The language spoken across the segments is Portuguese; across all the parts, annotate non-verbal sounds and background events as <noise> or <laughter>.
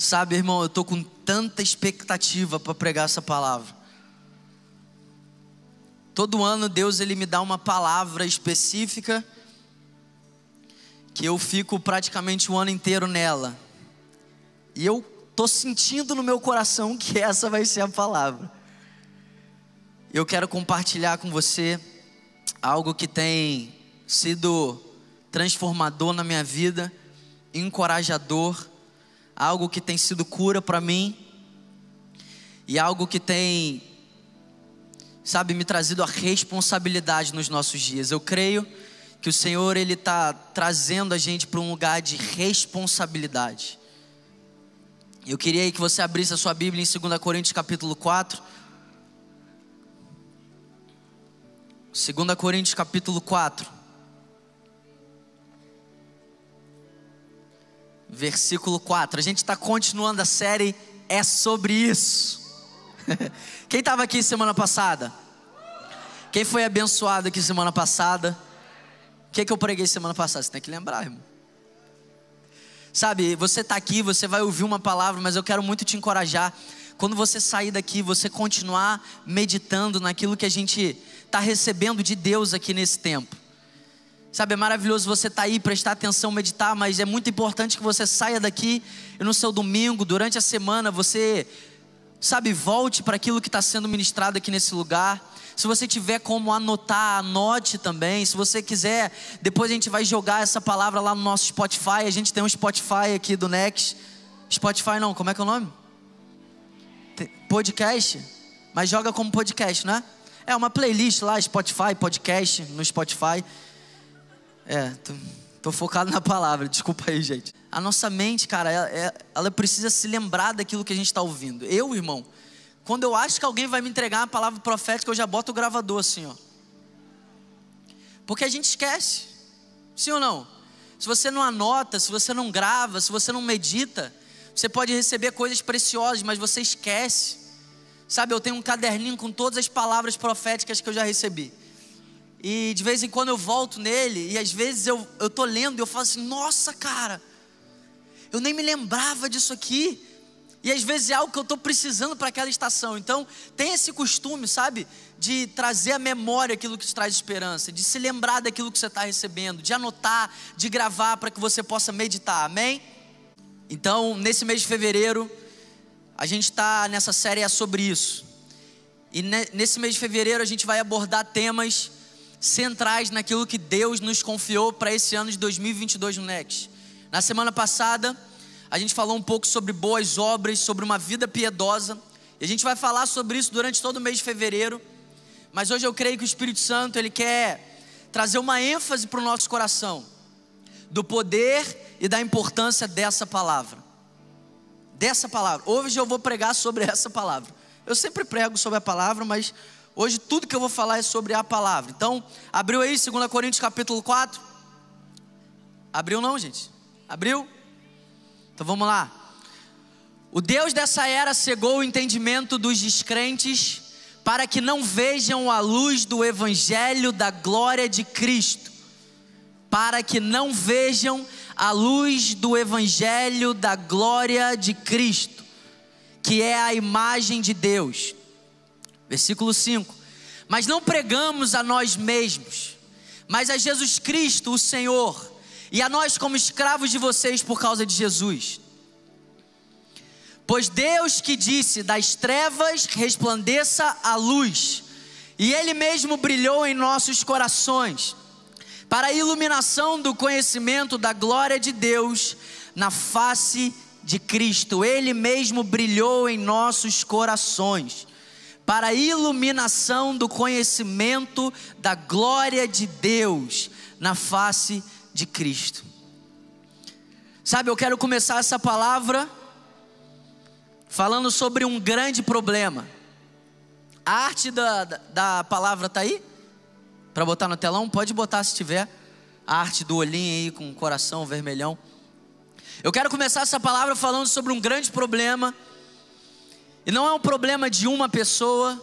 Sabe, irmão, eu estou com tanta expectativa para pregar essa palavra. Todo ano Deus ele me dá uma palavra específica que eu fico praticamente o ano inteiro nela. E eu tô sentindo no meu coração que <laughs> essa vai ser a palavra. Eu quero compartilhar com você algo que tem sido transformador na minha vida, encorajador, algo que tem sido cura para mim e algo que tem sabe, me trazido a responsabilidade nos nossos dias. Eu creio que o Senhor ele está trazendo a gente para um lugar de responsabilidade. Eu queria que você abrisse a sua Bíblia em 2 Coríntios capítulo 4. 2 Coríntios capítulo 4. Versículo 4. A gente está continuando a série É sobre isso. <laughs> Quem estava aqui semana passada? Quem foi abençoado aqui semana passada? O que, que eu preguei semana passada? Você tem que lembrar, irmão. Sabe, você está aqui, você vai ouvir uma palavra, mas eu quero muito te encorajar. Quando você sair daqui, você continuar meditando naquilo que a gente está recebendo de Deus aqui nesse tempo. Sabe, é maravilhoso você estar tá aí, prestar atenção, meditar, mas é muito importante que você saia daqui e no seu domingo, durante a semana, você, sabe, volte para aquilo que está sendo ministrado aqui nesse lugar se você tiver como anotar, anote também. Se você quiser, depois a gente vai jogar essa palavra lá no nosso Spotify. A gente tem um Spotify aqui do Next. Spotify não, como é que é o nome? Podcast? Mas joga como podcast, né? É uma playlist lá, Spotify, podcast, no Spotify. É, tô, tô focado na palavra, <laughs> desculpa aí, gente. A nossa mente, cara, ela, é, ela precisa se lembrar daquilo que a gente está ouvindo. Eu, irmão, quando eu acho que alguém vai me entregar uma palavra profética, eu já boto o gravador assim, ó. Porque a gente esquece. Sim ou não? Se você não anota, se você não grava, se você não medita, você pode receber coisas preciosas, mas você esquece. Sabe, eu tenho um caderninho com todas as palavras proféticas que eu já recebi. E de vez em quando eu volto nele, e às vezes eu, eu tô lendo e eu falo assim, nossa cara, eu nem me lembrava disso aqui. E às vezes é algo que eu estou precisando para aquela estação. Então, tem esse costume, sabe? De trazer à memória aquilo que te traz esperança, de se lembrar daquilo que você está recebendo, de anotar, de gravar para que você possa meditar. Amém? Então, nesse mês de fevereiro, a gente está nessa série é sobre isso. E nesse mês de fevereiro a gente vai abordar temas centrais naquilo que Deus nos confiou para esse ano de 2022 no Next. Na semana passada, a gente falou um pouco sobre boas obras, sobre uma vida piedosa. E a gente vai falar sobre isso durante todo o mês de fevereiro. Mas hoje eu creio que o Espírito Santo ele quer trazer uma ênfase para o nosso coração do poder e da importância dessa palavra. Dessa palavra. Hoje eu vou pregar sobre essa palavra. Eu sempre prego sobre a palavra, mas hoje tudo que eu vou falar é sobre a palavra. Então, abriu aí 2 Coríntios capítulo 4? Abriu não, gente? Abriu? Então vamos lá. O Deus dessa era cegou o entendimento dos descrentes para que não vejam a luz do evangelho da glória de Cristo. Para que não vejam a luz do evangelho da glória de Cristo, que é a imagem de Deus. Versículo 5. Mas não pregamos a nós mesmos, mas a Jesus Cristo, o Senhor e a nós como escravos de vocês por causa de Jesus. Pois Deus que disse: das trevas resplandeça a luz, e Ele mesmo brilhou em nossos corações, para a iluminação do conhecimento da glória de Deus na face de Cristo. Ele mesmo brilhou em nossos corações, para a iluminação do conhecimento da glória de Deus na face de Cristo. Sabe, eu quero começar essa palavra falando sobre um grande problema. A arte da, da, da palavra está aí? Para botar no telão? Pode botar se tiver. A arte do olhinho aí com o coração vermelhão. Eu quero começar essa palavra falando sobre um grande problema. E não é um problema de uma pessoa,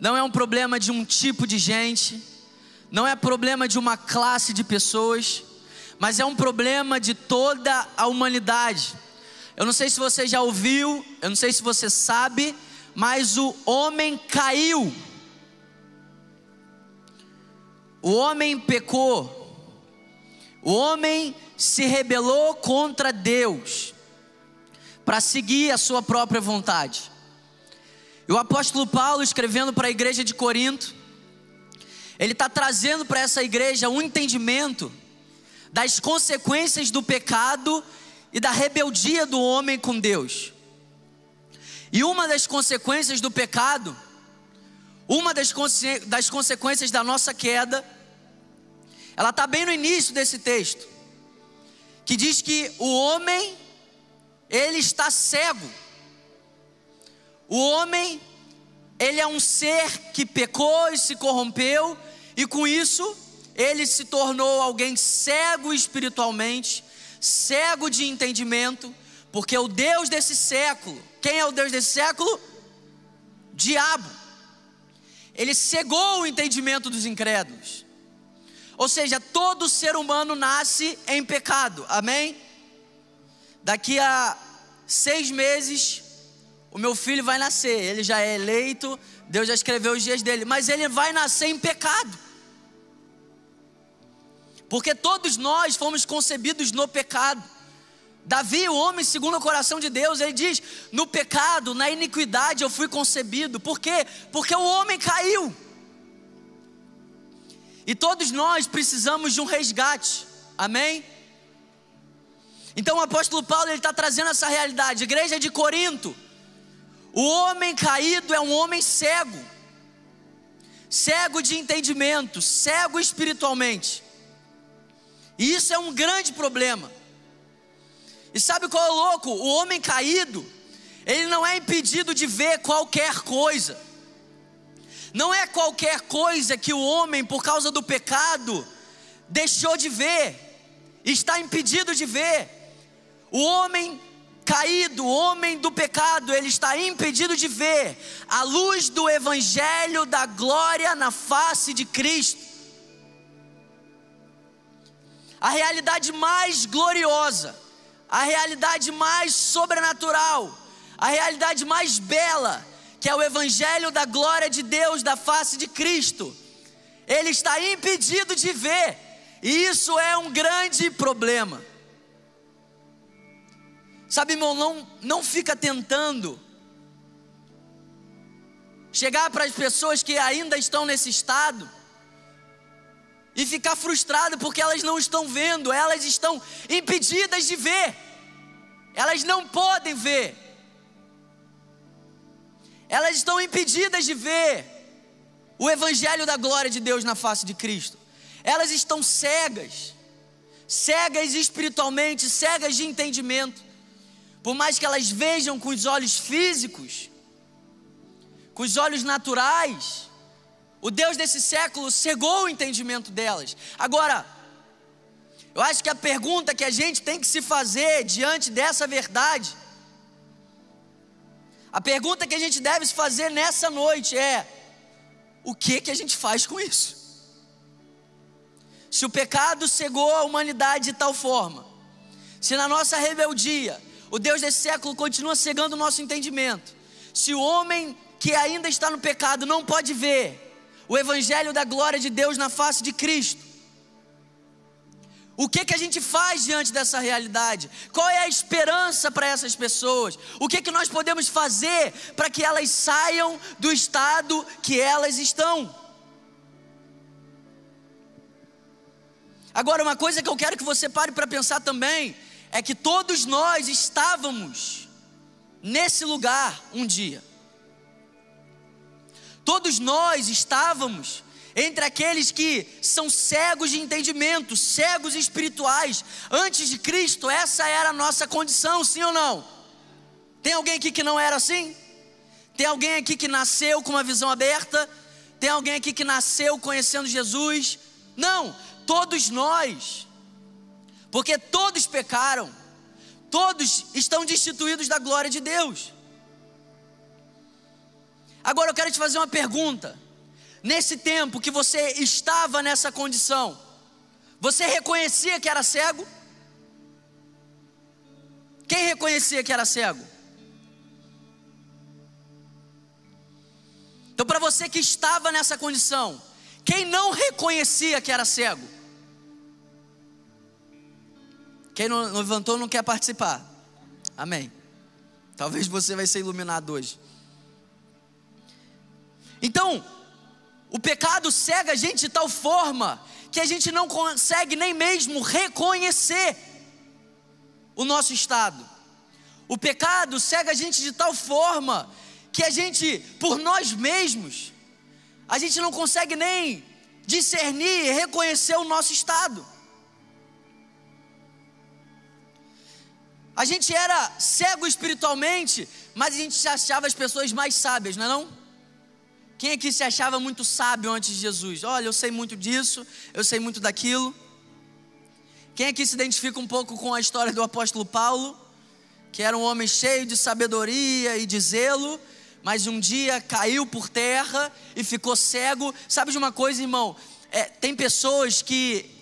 não é um problema de um tipo de gente não é problema de uma classe de pessoas, mas é um problema de toda a humanidade. Eu não sei se você já ouviu, eu não sei se você sabe, mas o homem caiu. O homem pecou. O homem se rebelou contra Deus para seguir a sua própria vontade. E o apóstolo Paulo, escrevendo para a igreja de Corinto, ele está trazendo para essa igreja um entendimento das consequências do pecado e da rebeldia do homem com Deus. E uma das consequências do pecado, uma das, das consequências da nossa queda, ela está bem no início desse texto, que diz que o homem, ele está cego. O homem, ele é um ser que pecou e se corrompeu, e com isso, ele se tornou alguém cego espiritualmente, cego de entendimento, porque o Deus desse século, quem é o Deus desse século? Diabo. Ele cegou o entendimento dos incrédulos. Ou seja, todo ser humano nasce em pecado, amém? Daqui a seis meses, o meu filho vai nascer, ele já é eleito, Deus já escreveu os dias dele, mas ele vai nascer em pecado. Porque todos nós fomos concebidos no pecado. Davi, o homem segundo o coração de Deus, ele diz: No pecado, na iniquidade eu fui concebido. Por quê? Porque o homem caiu. E todos nós precisamos de um resgate. Amém? Então o apóstolo Paulo ele está trazendo essa realidade. Igreja de Corinto, o homem caído é um homem cego, cego de entendimento, cego espiritualmente. E isso é um grande problema. E sabe qual é o louco? O homem caído, ele não é impedido de ver qualquer coisa. Não é qualquer coisa que o homem, por causa do pecado, deixou de ver, está impedido de ver. O homem caído, o homem do pecado, ele está impedido de ver a luz do evangelho da glória na face de Cristo. A realidade mais gloriosa, a realidade mais sobrenatural, a realidade mais bela, que é o evangelho da glória de Deus da face de Cristo. Ele está impedido de ver, e isso é um grande problema. Sabe, irmão, não, não fica tentando chegar para as pessoas que ainda estão nesse estado e ficar frustrado porque elas não estão vendo, elas estão impedidas de ver, elas não podem ver, elas estão impedidas de ver o Evangelho da glória de Deus na face de Cristo, elas estão cegas, cegas espiritualmente, cegas de entendimento por mais que elas vejam com os olhos físicos, com os olhos naturais, o Deus desse século cegou o entendimento delas. Agora, eu acho que a pergunta que a gente tem que se fazer diante dessa verdade, a pergunta que a gente deve se fazer nessa noite é: o que que a gente faz com isso? Se o pecado cegou a humanidade de tal forma, se na nossa rebeldia o Deus desse século continua cegando o nosso entendimento. Se o homem que ainda está no pecado não pode ver o evangelho da glória de Deus na face de Cristo, o que que a gente faz diante dessa realidade? Qual é a esperança para essas pessoas? O que que nós podemos fazer para que elas saiam do estado que elas estão? Agora, uma coisa que eu quero que você pare para pensar também é que todos nós estávamos nesse lugar um dia. Todos nós estávamos entre aqueles que são cegos de entendimento, cegos espirituais. Antes de Cristo, essa era a nossa condição, sim ou não? Tem alguém aqui que não era assim? Tem alguém aqui que nasceu com uma visão aberta? Tem alguém aqui que nasceu conhecendo Jesus? Não, todos nós porque todos pecaram, todos estão destituídos da glória de Deus. Agora eu quero te fazer uma pergunta. Nesse tempo que você estava nessa condição, você reconhecia que era cego? Quem reconhecia que era cego? Então, para você que estava nessa condição, quem não reconhecia que era cego? Quem não levantou não quer participar. Amém. Talvez você vai ser iluminado hoje. Então, o pecado cega a gente de tal forma que a gente não consegue nem mesmo reconhecer o nosso estado. O pecado cega a gente de tal forma que a gente, por nós mesmos, a gente não consegue nem discernir e reconhecer o nosso estado. A gente era cego espiritualmente, mas a gente se achava as pessoas mais sábias, não é não? Quem aqui se achava muito sábio antes de Jesus? Olha, eu sei muito disso, eu sei muito daquilo. Quem aqui se identifica um pouco com a história do apóstolo Paulo, que era um homem cheio de sabedoria e de zelo, mas um dia caiu por terra e ficou cego. Sabe de uma coisa, irmão? É, tem pessoas que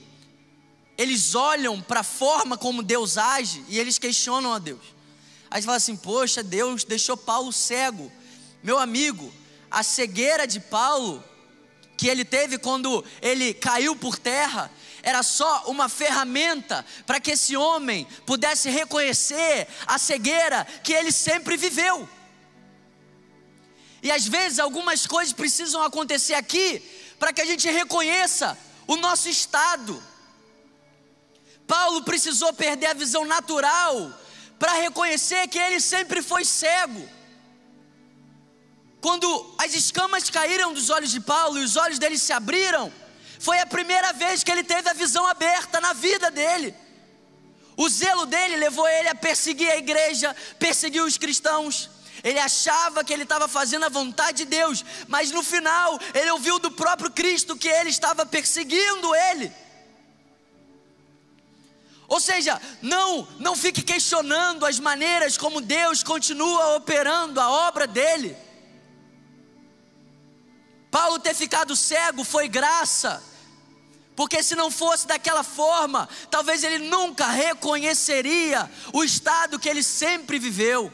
eles olham para a forma como Deus age e eles questionam a Deus. Aí fala assim: Poxa, Deus deixou Paulo cego. Meu amigo, a cegueira de Paulo, que ele teve quando ele caiu por terra, era só uma ferramenta para que esse homem pudesse reconhecer a cegueira que ele sempre viveu. E às vezes algumas coisas precisam acontecer aqui para que a gente reconheça o nosso estado. Paulo precisou perder a visão natural para reconhecer que ele sempre foi cego. Quando as escamas caíram dos olhos de Paulo e os olhos dele se abriram, foi a primeira vez que ele teve a visão aberta na vida dele. O zelo dele levou ele a perseguir a igreja, perseguir os cristãos. Ele achava que ele estava fazendo a vontade de Deus, mas no final ele ouviu do próprio Cristo que ele estava perseguindo ele. Ou seja, não, não fique questionando as maneiras como Deus continua operando a obra dele. Paulo ter ficado cego foi graça, porque se não fosse daquela forma, talvez ele nunca reconheceria o estado que ele sempre viveu.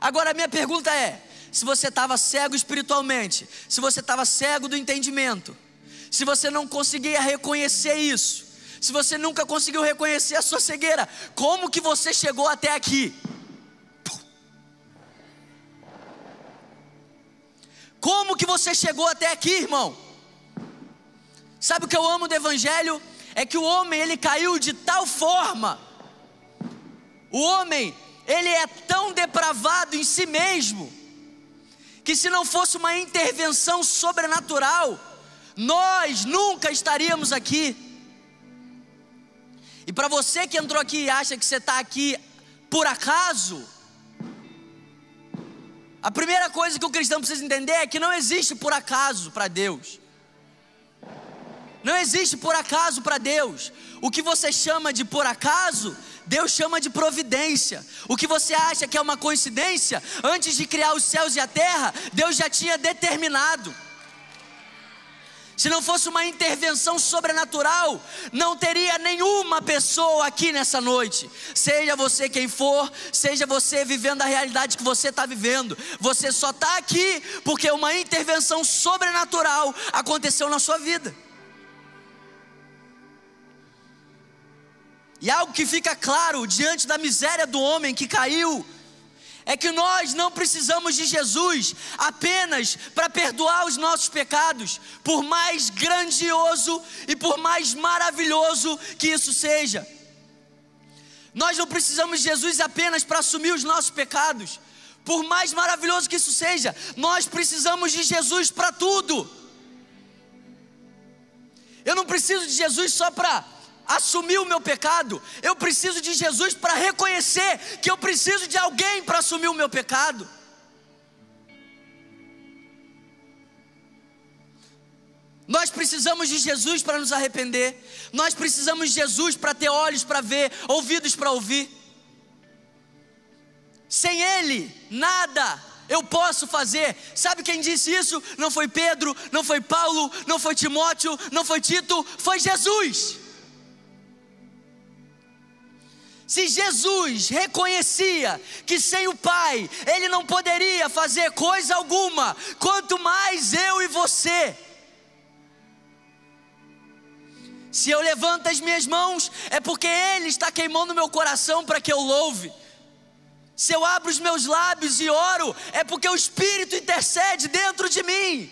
Agora a minha pergunta é: se você estava cego espiritualmente, se você estava cego do entendimento, se você não conseguia reconhecer isso, se você nunca conseguiu reconhecer a sua cegueira, como que você chegou até aqui? Como que você chegou até aqui, irmão? Sabe o que eu amo do evangelho? É que o homem ele caiu de tal forma. O homem, ele é tão depravado em si mesmo, que se não fosse uma intervenção sobrenatural, nós nunca estaríamos aqui. E para você que entrou aqui e acha que você está aqui por acaso, a primeira coisa que o cristão precisa entender é que não existe por acaso para Deus. Não existe por acaso para Deus. O que você chama de por acaso, Deus chama de providência. O que você acha que é uma coincidência, antes de criar os céus e a terra, Deus já tinha determinado. Se não fosse uma intervenção sobrenatural, não teria nenhuma pessoa aqui nessa noite. Seja você quem for, seja você vivendo a realidade que você está vivendo, você só está aqui porque uma intervenção sobrenatural aconteceu na sua vida. E algo que fica claro diante da miséria do homem que caiu é que nós não precisamos de Jesus apenas para perdoar os nossos pecados, por mais grandioso e por mais maravilhoso que isso seja. Nós não precisamos de Jesus apenas para assumir os nossos pecados, por mais maravilhoso que isso seja, nós precisamos de Jesus para tudo. Eu não preciso de Jesus só para assumir o meu pecado, eu preciso de Jesus para reconhecer que eu preciso de alguém para assumir o meu pecado. Nós precisamos de Jesus para nos arrepender, nós precisamos de Jesus para ter olhos para ver, ouvidos para ouvir. Sem Ele, nada eu posso fazer. Sabe quem disse isso? Não foi Pedro, não foi Paulo, não foi Timóteo, não foi Tito, foi Jesus. Se Jesus reconhecia que sem o Pai ele não poderia fazer coisa alguma, quanto mais eu e você. Se eu levanto as minhas mãos, é porque Ele está queimando meu coração para que eu louve. Se eu abro os meus lábios e oro, é porque o Espírito intercede dentro de mim.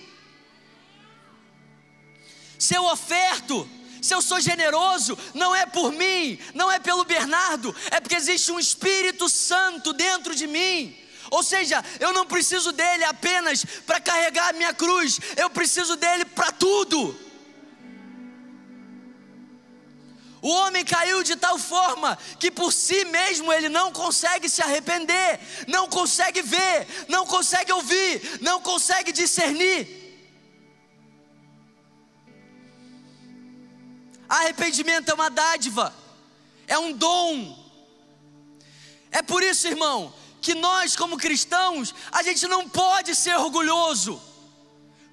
Se eu oferto, se eu sou generoso, não é por mim, não é pelo Bernardo, é porque existe um Espírito Santo dentro de mim. Ou seja, eu não preciso dele apenas para carregar a minha cruz, eu preciso dele para tudo. O homem caiu de tal forma que por si mesmo ele não consegue se arrepender, não consegue ver, não consegue ouvir, não consegue discernir. Arrependimento é uma dádiva, é um dom. É por isso, irmão, que nós, como cristãos, a gente não pode ser orgulhoso.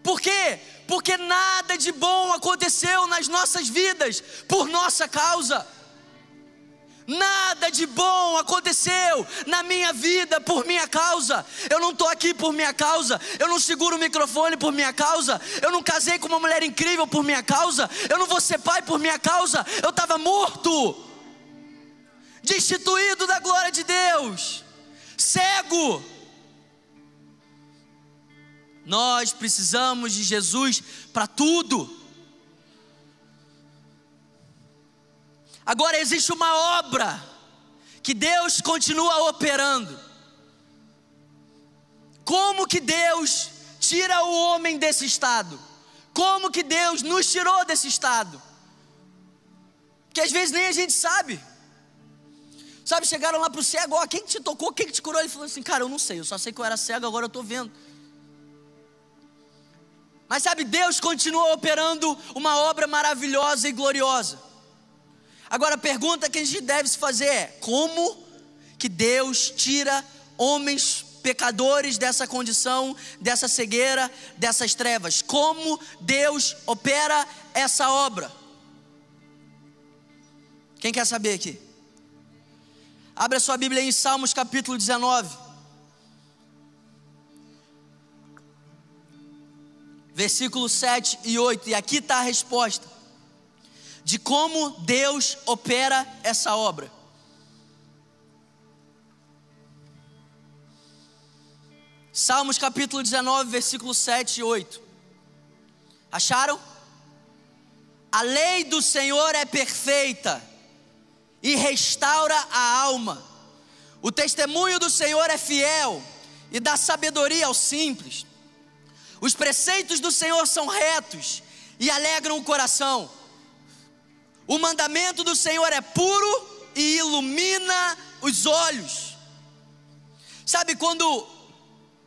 Por quê? porque nada de bom aconteceu nas nossas vidas por nossa causa. Nada de bom aconteceu na minha vida por minha causa. Eu não estou aqui por minha causa. Eu não seguro o microfone por minha causa. Eu não casei com uma mulher incrível por minha causa. Eu não vou ser pai por minha causa. Eu estava morto, destituído da glória de Deus, cego nós precisamos de Jesus para tudo. Agora existe uma obra que Deus continua operando. Como que Deus tira o homem desse estado? Como que Deus nos tirou desse estado? Que às vezes nem a gente sabe. Sabe, chegaram lá para o cego, ó, quem te tocou, quem te curou? Ele falou assim, cara, eu não sei, eu só sei que eu era cego, agora eu estou vendo. Mas sabe, Deus continua operando uma obra maravilhosa e gloriosa. Agora a pergunta que a gente deve se fazer é: como que Deus tira homens pecadores dessa condição, dessa cegueira, dessas trevas? Como Deus opera essa obra? Quem quer saber aqui? Abra sua Bíblia em Salmos capítulo 19. versículos 7 e 8, e aqui está a resposta de como Deus opera essa obra. Salmos capítulo 19, versículos 7 e 8. Acharam? A lei do Senhor é perfeita e restaura a alma. O testemunho do Senhor é fiel e dá sabedoria aos simples. Os preceitos do Senhor são retos e alegram o coração. O mandamento do Senhor é puro e ilumina os olhos. Sabe quando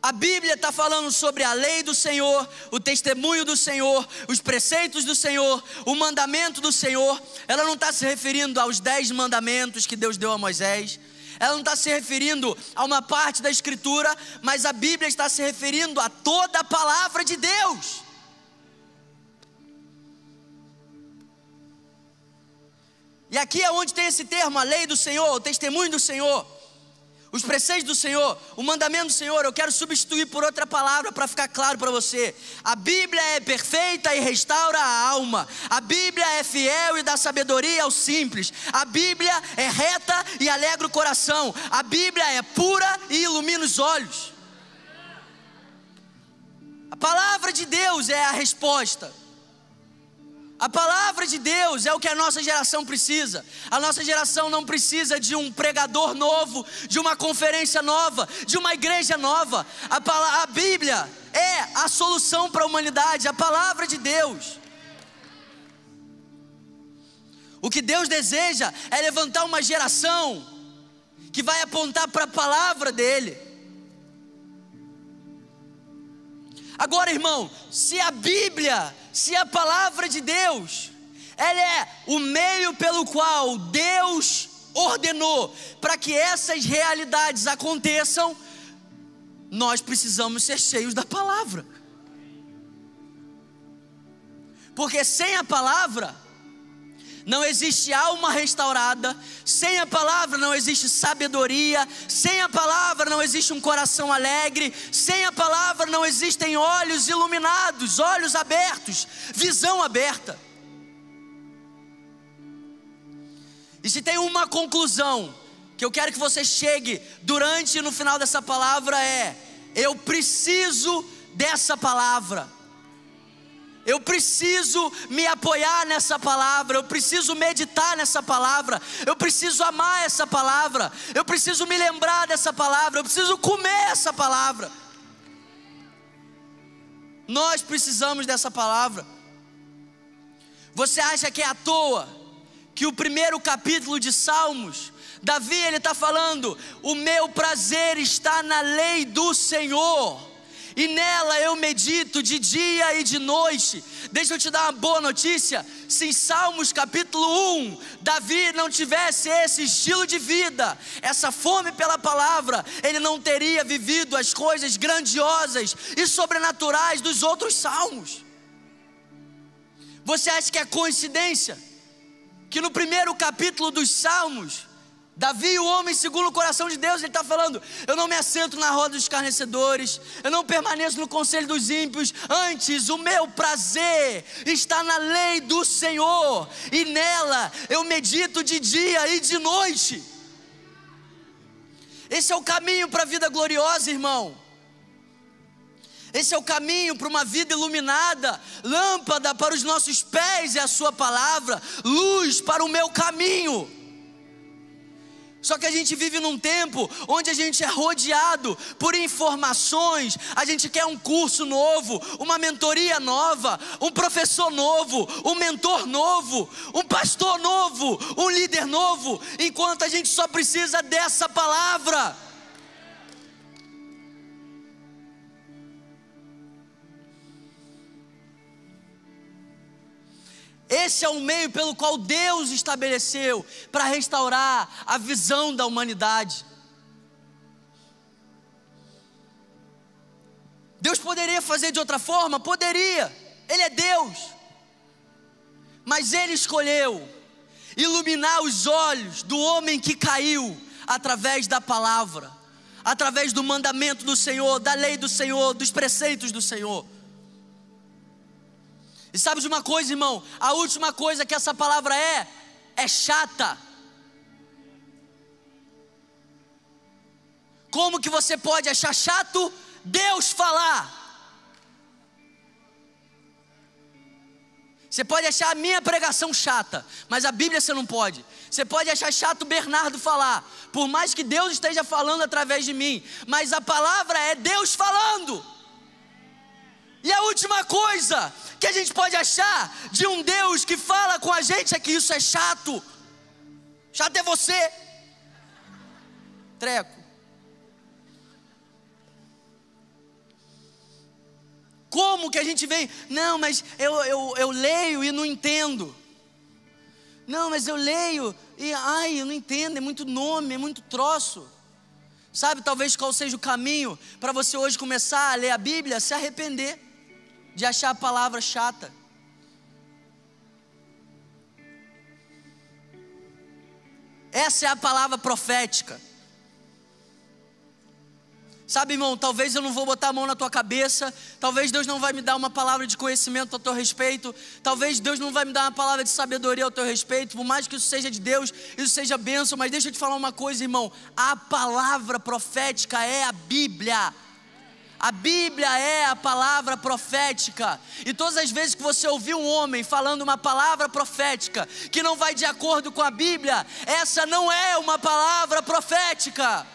a Bíblia está falando sobre a lei do Senhor, o testemunho do Senhor, os preceitos do Senhor, o mandamento do Senhor, ela não está se referindo aos dez mandamentos que Deus deu a Moisés ela não está se referindo a uma parte da Escritura, mas a Bíblia está se referindo a toda a palavra de Deus. E aqui é onde tem esse termo, a lei do Senhor, o testemunho do Senhor os preceitos do Senhor, o mandamento do Senhor, eu quero substituir por outra palavra para ficar claro para você. A Bíblia é perfeita e restaura a alma. A Bíblia é fiel e dá sabedoria aos simples. A Bíblia é reta e alegra o coração. A Bíblia é pura e ilumina os olhos. A palavra de Deus é a resposta. A palavra de Deus é o que a nossa geração precisa. A nossa geração não precisa de um pregador novo, de uma conferência nova, de uma igreja nova. A, a Bíblia é a solução para a humanidade, a palavra de Deus. O que Deus deseja é levantar uma geração que vai apontar para a palavra dEle. Agora, irmão, se a Bíblia se a palavra de Deus, ela é o meio pelo qual Deus ordenou para que essas realidades aconteçam, nós precisamos ser cheios da palavra. Porque sem a palavra, não existe alma restaurada, sem a palavra não existe sabedoria, sem a palavra não existe um coração alegre, sem a palavra não existem olhos iluminados, olhos abertos, visão aberta. E se tem uma conclusão que eu quero que você chegue durante e no final dessa palavra é: eu preciso dessa palavra. Eu preciso me apoiar nessa palavra, eu preciso meditar nessa palavra, eu preciso amar essa palavra, eu preciso me lembrar dessa palavra, eu preciso comer essa palavra. Nós precisamos dessa palavra. Você acha que é à toa que o primeiro capítulo de Salmos, Davi ele está falando: o meu prazer está na lei do Senhor e nela eu medito de dia e de noite. Deixa eu te dar uma boa notícia: se em Salmos capítulo 1, Davi não tivesse esse estilo de vida, essa fome pela palavra, ele não teria vivido as coisas grandiosas e sobrenaturais dos outros salmos. Você acha que é coincidência que no primeiro capítulo dos Salmos, Davi, o homem segundo o coração de Deus, ele está falando: Eu não me assento na roda dos escarnecedores, eu não permaneço no conselho dos ímpios, antes o meu prazer está na lei do Senhor, e nela eu medito de dia e de noite. Esse é o caminho para a vida gloriosa, irmão. Esse é o caminho para uma vida iluminada, lâmpada para os nossos pés é a Sua palavra, luz para o meu caminho. Só que a gente vive num tempo onde a gente é rodeado por informações, a gente quer um curso novo, uma mentoria nova, um professor novo, um mentor novo, um pastor novo, um líder novo, enquanto a gente só precisa dessa palavra. Esse é o meio pelo qual Deus estabeleceu para restaurar a visão da humanidade. Deus poderia fazer de outra forma? Poderia, Ele é Deus. Mas Ele escolheu iluminar os olhos do homem que caiu através da palavra, através do mandamento do Senhor, da lei do Senhor, dos preceitos do Senhor. E sabe de uma coisa, irmão? A última coisa que essa palavra é, é chata. Como que você pode achar chato Deus falar? Você pode achar a minha pregação chata, mas a Bíblia você não pode. Você pode achar chato Bernardo falar, por mais que Deus esteja falando através de mim, mas a palavra é Deus falando. E a última coisa que a gente pode achar de um Deus que fala com a gente é que isso é chato. Chato é você. Treco. Como que a gente vem? Não, mas eu, eu, eu leio e não entendo. Não, mas eu leio e, ai, eu não entendo, é muito nome, é muito troço. Sabe, talvez qual seja o caminho para você hoje começar a ler a Bíblia? Se arrepender de achar a palavra chata. Essa é a palavra profética. Sabe, irmão, talvez eu não vou botar a mão na tua cabeça, talvez Deus não vai me dar uma palavra de conhecimento a teu respeito, talvez Deus não vai me dar uma palavra de sabedoria ao teu respeito, por mais que isso seja de Deus, isso seja bênção, mas deixa eu te falar uma coisa, irmão, a palavra profética é a Bíblia. A Bíblia é a palavra profética. E todas as vezes que você ouvir um homem falando uma palavra profética que não vai de acordo com a Bíblia, essa não é uma palavra profética.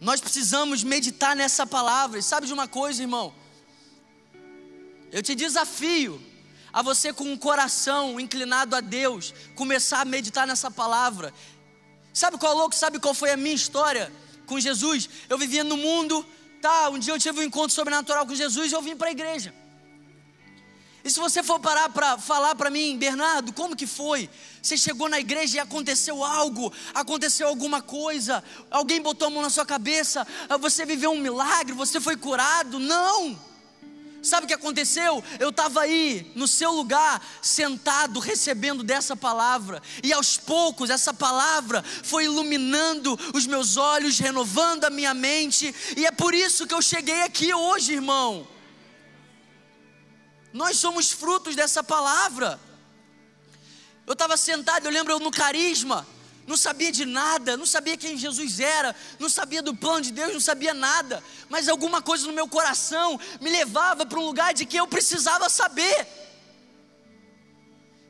Nós precisamos meditar nessa palavra. E sabe de uma coisa, irmão? Eu te desafio a você com um coração inclinado a Deus, começar a meditar nessa palavra. Sabe qual é louco? Sabe qual foi a minha história com Jesus? Eu vivia no mundo, tá? Um dia eu tive um encontro sobrenatural com Jesus e eu vim para a igreja. E se você for parar para falar para mim, Bernardo, como que foi? Você chegou na igreja e aconteceu algo, aconteceu alguma coisa, alguém botou a mão na sua cabeça, você viveu um milagre, você foi curado? Não! Sabe o que aconteceu? Eu estava aí no seu lugar, sentado, recebendo dessa palavra, e aos poucos essa palavra foi iluminando os meus olhos, renovando a minha mente, e é por isso que eu cheguei aqui hoje, irmão. Nós somos frutos dessa palavra. Eu estava sentado, eu lembro no carisma, não sabia de nada, não sabia quem Jesus era, não sabia do plano de Deus, não sabia nada, mas alguma coisa no meu coração me levava para um lugar de que eu precisava saber.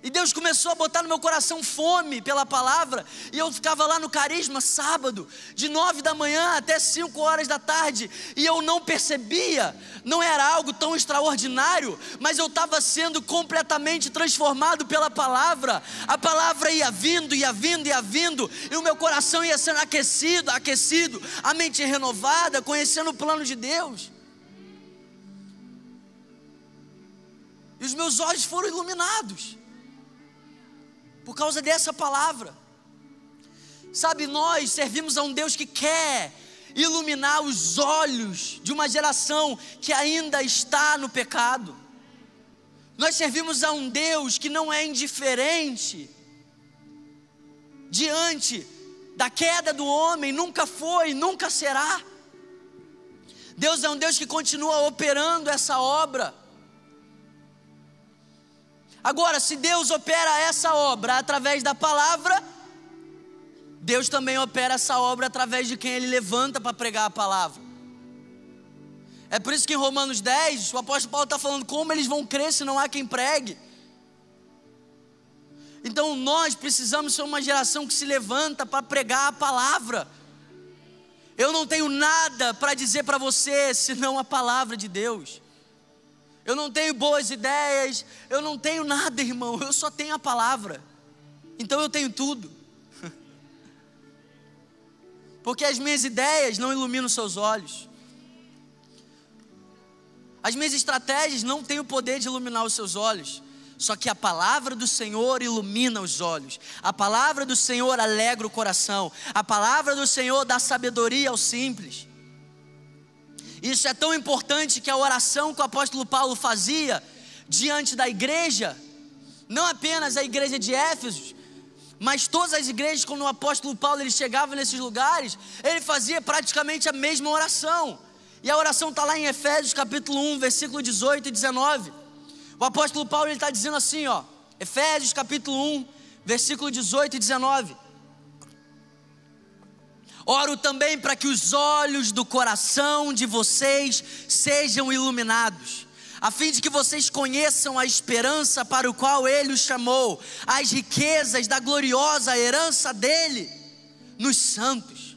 E Deus começou a botar no meu coração fome pela palavra. E eu ficava lá no carisma sábado, de nove da manhã até cinco horas da tarde. E eu não percebia, não era algo tão extraordinário, mas eu estava sendo completamente transformado pela palavra. A palavra ia vindo, ia vindo, ia vindo. E o meu coração ia sendo aquecido, aquecido, a mente renovada, conhecendo o plano de Deus. E os meus olhos foram iluminados por causa dessa palavra. Sabe, nós servimos a um Deus que quer iluminar os olhos de uma geração que ainda está no pecado. Nós servimos a um Deus que não é indiferente diante da queda do homem, nunca foi, nunca será. Deus é um Deus que continua operando essa obra. Agora, se Deus opera essa obra através da palavra, Deus também opera essa obra através de quem Ele levanta para pregar a palavra. É por isso que em Romanos 10, o apóstolo Paulo está falando como eles vão crer se não há quem pregue. Então nós precisamos ser uma geração que se levanta para pregar a palavra. Eu não tenho nada para dizer para você senão a palavra de Deus eu não tenho boas ideias, eu não tenho nada, irmão, eu só tenho a palavra. Então eu tenho tudo. <laughs> Porque as minhas ideias não iluminam seus olhos. As minhas estratégias não têm o poder de iluminar os seus olhos. Só que a palavra do Senhor ilumina os olhos. A palavra do Senhor alegra o coração. A palavra do Senhor dá sabedoria aos simples. Isso é tão importante que a oração que o apóstolo Paulo fazia diante da igreja, não apenas a igreja de Éfeso, mas todas as igrejas, quando o apóstolo Paulo ele chegava nesses lugares, ele fazia praticamente a mesma oração. E a oração está lá em Efésios capítulo 1, versículo 18 e 19. O apóstolo Paulo está dizendo assim, ó, Efésios capítulo 1, versículo 18 e 19. Oro também para que os olhos do coração de vocês sejam iluminados, a fim de que vocês conheçam a esperança para o qual Ele os chamou, as riquezas da gloriosa herança dele nos santos,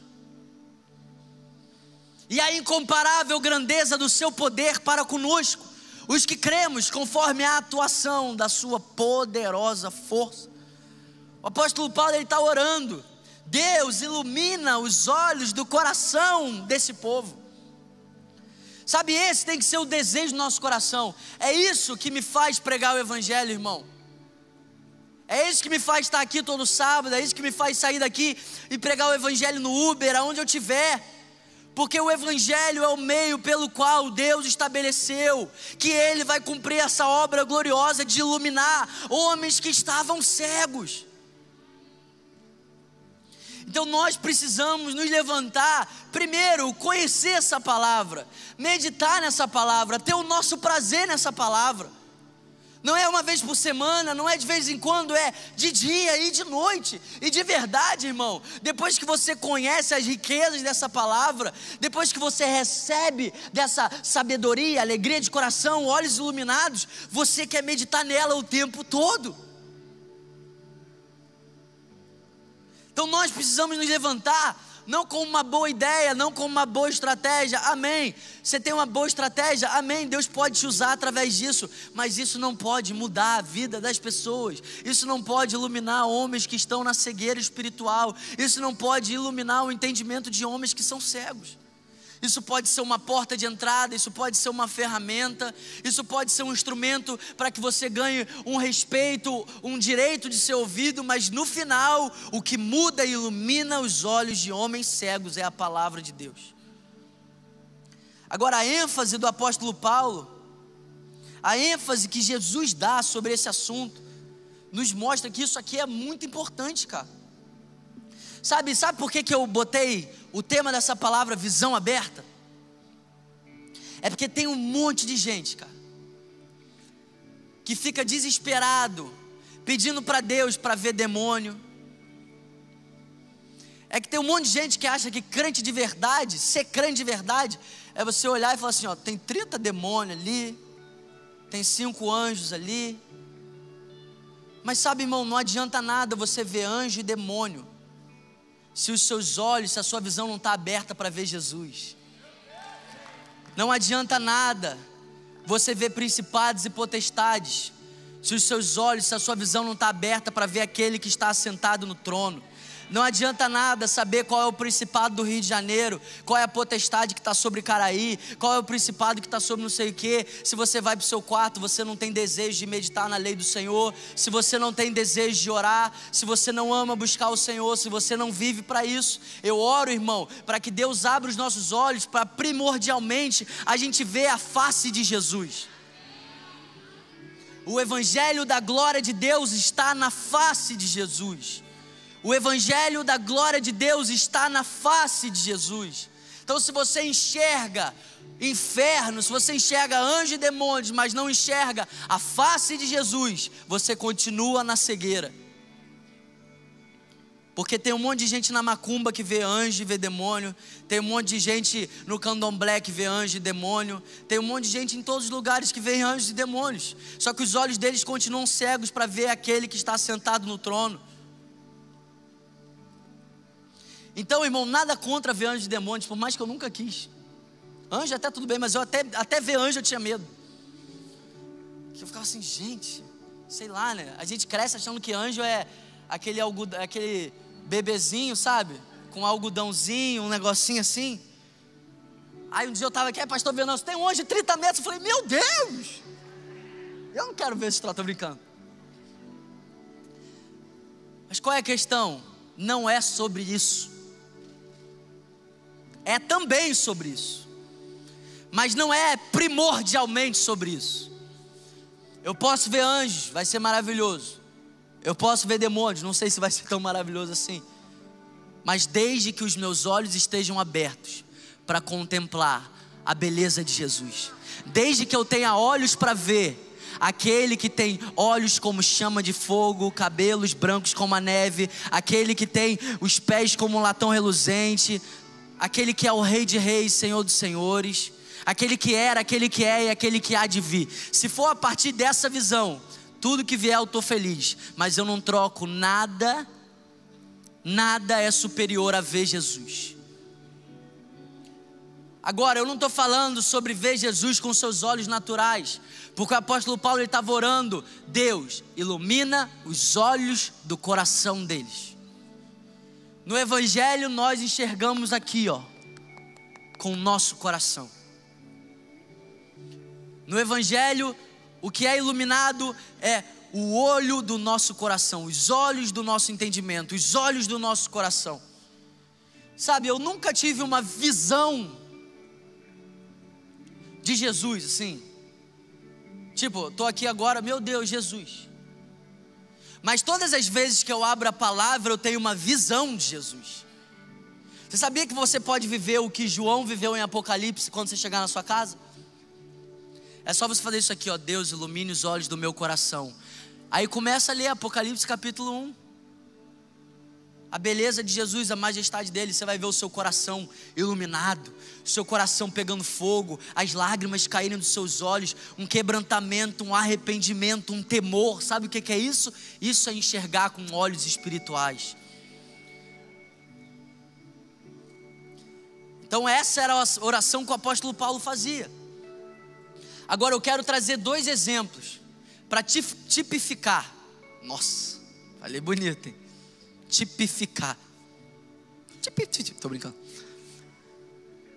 e a incomparável grandeza do seu poder para conosco, os que cremos, conforme a atuação da sua poderosa força. O apóstolo Paulo está orando Deus ilumina os olhos do coração desse povo. Sabe, esse tem que ser o desejo do nosso coração. É isso que me faz pregar o Evangelho, irmão. É isso que me faz estar aqui todo sábado, é isso que me faz sair daqui e pregar o Evangelho no Uber, aonde eu estiver. Porque o Evangelho é o meio pelo qual Deus estabeleceu que Ele vai cumprir essa obra gloriosa de iluminar homens que estavam cegos. Então nós precisamos nos levantar, primeiro, conhecer essa palavra, meditar nessa palavra, ter o nosso prazer nessa palavra. Não é uma vez por semana, não é de vez em quando, é de dia e de noite. E de verdade, irmão, depois que você conhece as riquezas dessa palavra, depois que você recebe dessa sabedoria, alegria de coração, olhos iluminados, você quer meditar nela o tempo todo. Então nós precisamos nos levantar, não com uma boa ideia, não com uma boa estratégia, amém. Você tem uma boa estratégia, amém. Deus pode te usar através disso, mas isso não pode mudar a vida das pessoas, isso não pode iluminar homens que estão na cegueira espiritual, isso não pode iluminar o entendimento de homens que são cegos. Isso pode ser uma porta de entrada, isso pode ser uma ferramenta, isso pode ser um instrumento para que você ganhe um respeito, um direito de ser ouvido, mas no final, o que muda e ilumina os olhos de homens cegos é a palavra de Deus. Agora, a ênfase do apóstolo Paulo a ênfase que Jesus dá sobre esse assunto, nos mostra que isso aqui é muito importante, cara. Sabe, sabe por que, que eu botei o tema dessa palavra visão aberta? É porque tem um monte de gente, cara, que fica desesperado, pedindo para Deus para ver demônio. É que tem um monte de gente que acha que crente de verdade, ser crente de verdade, é você olhar e falar assim: ó, tem 30 demônios ali, tem cinco anjos ali. Mas sabe, irmão, não adianta nada você ver anjo e demônio, se os seus olhos, se a sua visão não está aberta para ver Jesus. Não adianta nada você ver principados e potestades, se os seus olhos, se a sua visão não está aberta para ver aquele que está assentado no trono. Não adianta nada saber qual é o principado do Rio de Janeiro, qual é a potestade que está sobre Caraí, qual é o principado que está sobre não sei o que. Se você vai para o seu quarto, você não tem desejo de meditar na lei do Senhor, se você não tem desejo de orar, se você não ama buscar o Senhor, se você não vive para isso. Eu oro, irmão, para que Deus abra os nossos olhos para primordialmente a gente ver a face de Jesus. O Evangelho da glória de Deus está na face de Jesus. O evangelho da glória de Deus está na face de Jesus. Então, se você enxerga inferno, se você enxerga anjos e demônios, mas não enxerga a face de Jesus, você continua na cegueira. Porque tem um monte de gente na macumba que vê anjo e vê demônio, tem um monte de gente no candomblé que vê anjo e demônio, tem um monte de gente em todos os lugares que vê anjos e demônios. Só que os olhos deles continuam cegos para ver aquele que está sentado no trono. Então, irmão, nada contra ver anjos e demônios, por mais que eu nunca quis. Anjo até tudo bem, mas eu até, até ver anjo eu tinha medo. Que eu ficava assim, gente, sei lá, né? A gente cresce achando que anjo é aquele, algodão, aquele bebezinho, sabe? Com algodãozinho, um negocinho assim. Aí um dia eu estava aqui, pastor Venâncio, tem um anjo de 30 metros. Eu falei, meu Deus! Eu não quero ver esse troço, brincando. Mas qual é a questão? Não é sobre isso é também sobre isso, mas não é primordialmente sobre isso. Eu posso ver anjos, vai ser maravilhoso. Eu posso ver demônios, não sei se vai ser tão maravilhoso assim. Mas desde que os meus olhos estejam abertos para contemplar a beleza de Jesus, desde que eu tenha olhos para ver aquele que tem olhos como chama de fogo, cabelos brancos como a neve, aquele que tem os pés como um latão reluzente, aquele que é o Rei de Reis, Senhor dos Senhores, aquele que era, aquele que é e aquele que há de vir. Se for a partir dessa visão, tudo que vier eu estou feliz, mas eu não troco nada, nada é superior a ver Jesus. Agora, eu não estou falando sobre ver Jesus com seus olhos naturais, porque o apóstolo Paulo estava orando, Deus, ilumina os olhos do coração deles. No Evangelho nós enxergamos aqui, ó, com o nosso coração. No Evangelho, o que é iluminado é o olho do nosso coração, os olhos do nosso entendimento, os olhos do nosso coração. Sabe, eu nunca tive uma visão de Jesus assim. Tipo, tô aqui agora, meu Deus, Jesus. Mas todas as vezes que eu abro a palavra, eu tenho uma visão de Jesus. Você sabia que você pode viver o que João viveu em Apocalipse quando você chegar na sua casa? É só você fazer isso aqui, ó. Deus ilumine os olhos do meu coração. Aí começa a ler Apocalipse capítulo 1 a beleza de Jesus, a majestade dele, você vai ver o seu coração iluminado, o seu coração pegando fogo, as lágrimas caírem dos seus olhos, um quebrantamento, um arrependimento, um temor. Sabe o que é isso? Isso é enxergar com olhos espirituais. Então, essa era a oração que o apóstolo Paulo fazia. Agora, eu quero trazer dois exemplos para tipificar. Nossa, falei bonito, hein? Tipificar. Estou brincando.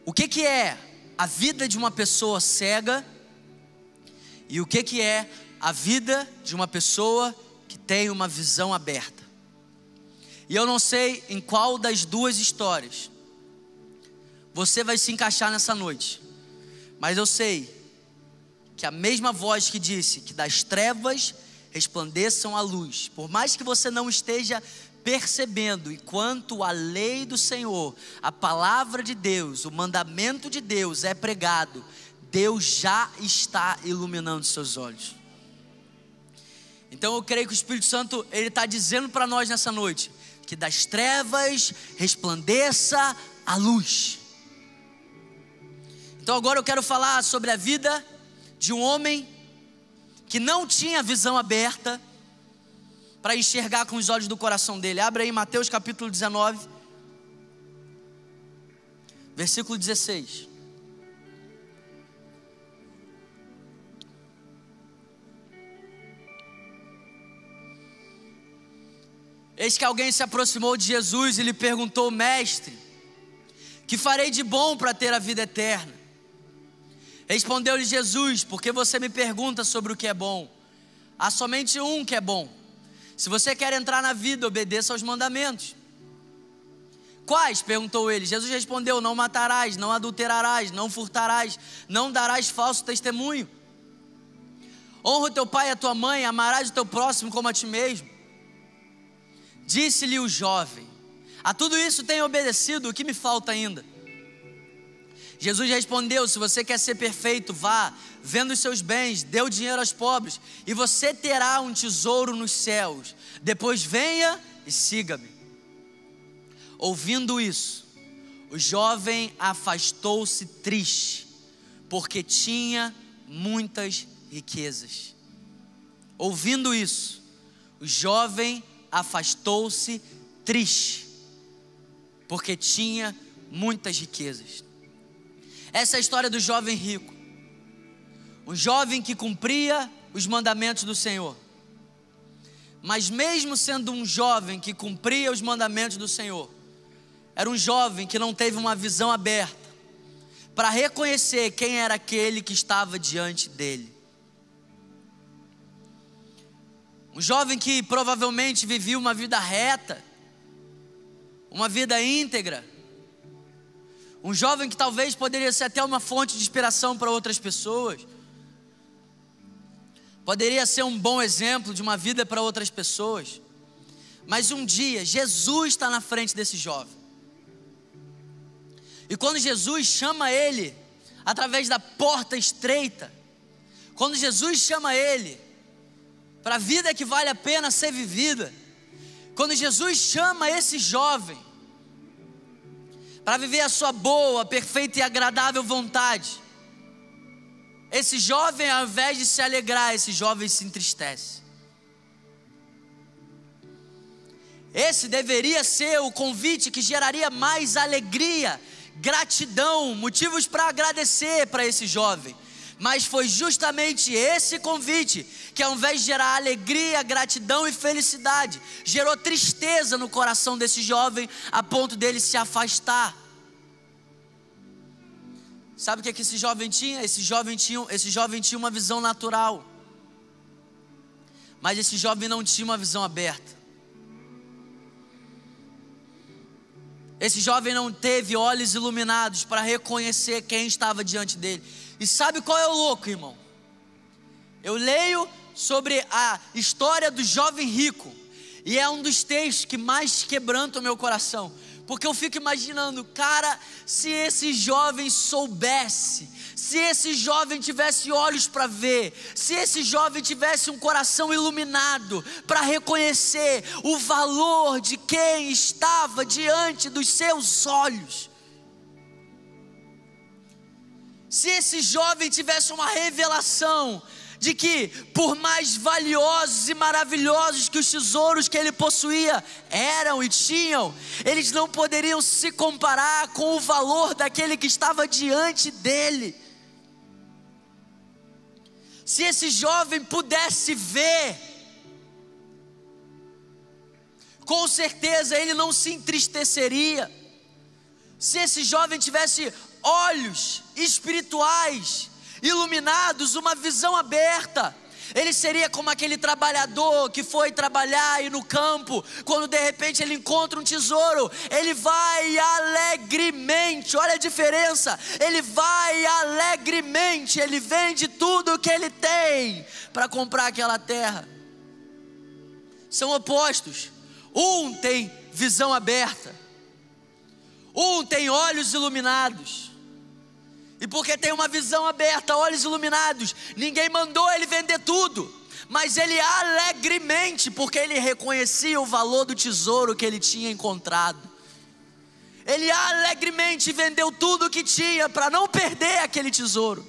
O que, que é a vida de uma pessoa cega e o que, que é a vida de uma pessoa que tem uma visão aberta. E eu não sei em qual das duas histórias você vai se encaixar nessa noite, mas eu sei que a mesma voz que disse que das trevas resplandeçam a luz, por mais que você não esteja percebendo, enquanto a lei do Senhor, a palavra de Deus, o mandamento de Deus é pregado, Deus já está iluminando seus olhos. Então eu creio que o Espírito Santo ele está dizendo para nós nessa noite que das trevas resplandeça a luz. Então agora eu quero falar sobre a vida de um homem que não tinha visão aberta para enxergar com os olhos do coração dele. Abre aí Mateus capítulo 19, versículo 16. Eis que alguém se aproximou de Jesus e lhe perguntou: Mestre, que farei de bom para ter a vida eterna? Respondeu-lhe Jesus: Por que você me pergunta sobre o que é bom? Há somente um que é bom. Se você quer entrar na vida, obedeça aos mandamentos. Quais? perguntou ele. Jesus respondeu: Não matarás, não adulterarás, não furtarás, não darás falso testemunho. Honra o teu pai e a tua mãe, amarás o teu próximo como a ti mesmo. Disse-lhe o jovem: A tudo isso tenho obedecido, o que me falta ainda? Jesus respondeu: Se você quer ser perfeito, vá, venda os seus bens, dê o dinheiro aos pobres, e você terá um tesouro nos céus. Depois venha e siga-me. Ouvindo isso, o jovem afastou-se triste, porque tinha muitas riquezas. Ouvindo isso, o jovem afastou-se triste, porque tinha muitas riquezas. Essa é a história do jovem rico. Um jovem que cumpria os mandamentos do Senhor. Mas, mesmo sendo um jovem que cumpria os mandamentos do Senhor, era um jovem que não teve uma visão aberta para reconhecer quem era aquele que estava diante dele. Um jovem que provavelmente vivia uma vida reta, uma vida íntegra. Um jovem que talvez poderia ser até uma fonte de inspiração para outras pessoas. Poderia ser um bom exemplo de uma vida para outras pessoas. Mas um dia, Jesus está na frente desse jovem. E quando Jesus chama ele, através da porta estreita, quando Jesus chama ele, para a vida que vale a pena ser vivida. Quando Jesus chama esse jovem para viver a sua boa, perfeita e agradável vontade, esse jovem, ao invés de se alegrar, esse jovem se entristece. Esse deveria ser o convite que geraria mais alegria, gratidão, motivos para agradecer para esse jovem. Mas foi justamente esse convite que, ao invés de gerar alegria, gratidão e felicidade, gerou tristeza no coração desse jovem, a ponto dele se afastar. Sabe o que, é que esse jovem tinha? Esse jovem tinha, esse jovem tinha uma visão natural, mas esse jovem não tinha uma visão aberta. Esse jovem não teve olhos iluminados para reconhecer quem estava diante dele. E sabe qual é o louco, irmão? Eu leio sobre a história do jovem rico, e é um dos textos que mais quebranta o meu coração, porque eu fico imaginando, cara, se esse jovem soubesse, se esse jovem tivesse olhos para ver, se esse jovem tivesse um coração iluminado para reconhecer o valor de quem estava diante dos seus olhos, se esse jovem tivesse uma revelação de que, por mais valiosos e maravilhosos que os tesouros que ele possuía eram e tinham, eles não poderiam se comparar com o valor daquele que estava diante dele. Se esse jovem pudesse ver, com certeza ele não se entristeceria. Se esse jovem tivesse olhos espirituais iluminados, uma visão aberta, Ele seria como aquele trabalhador que foi trabalhar aí no campo, quando de repente ele encontra um tesouro, ele vai alegremente, olha a diferença, ele vai alegremente, ele vende tudo que ele tem para comprar aquela terra. São opostos. Um tem visão aberta, um tem olhos iluminados. E porque tem uma visão aberta, olhos iluminados, ninguém mandou ele vender tudo, mas ele alegremente, porque ele reconhecia o valor do tesouro que ele tinha encontrado. Ele alegremente vendeu tudo o que tinha para não perder aquele tesouro.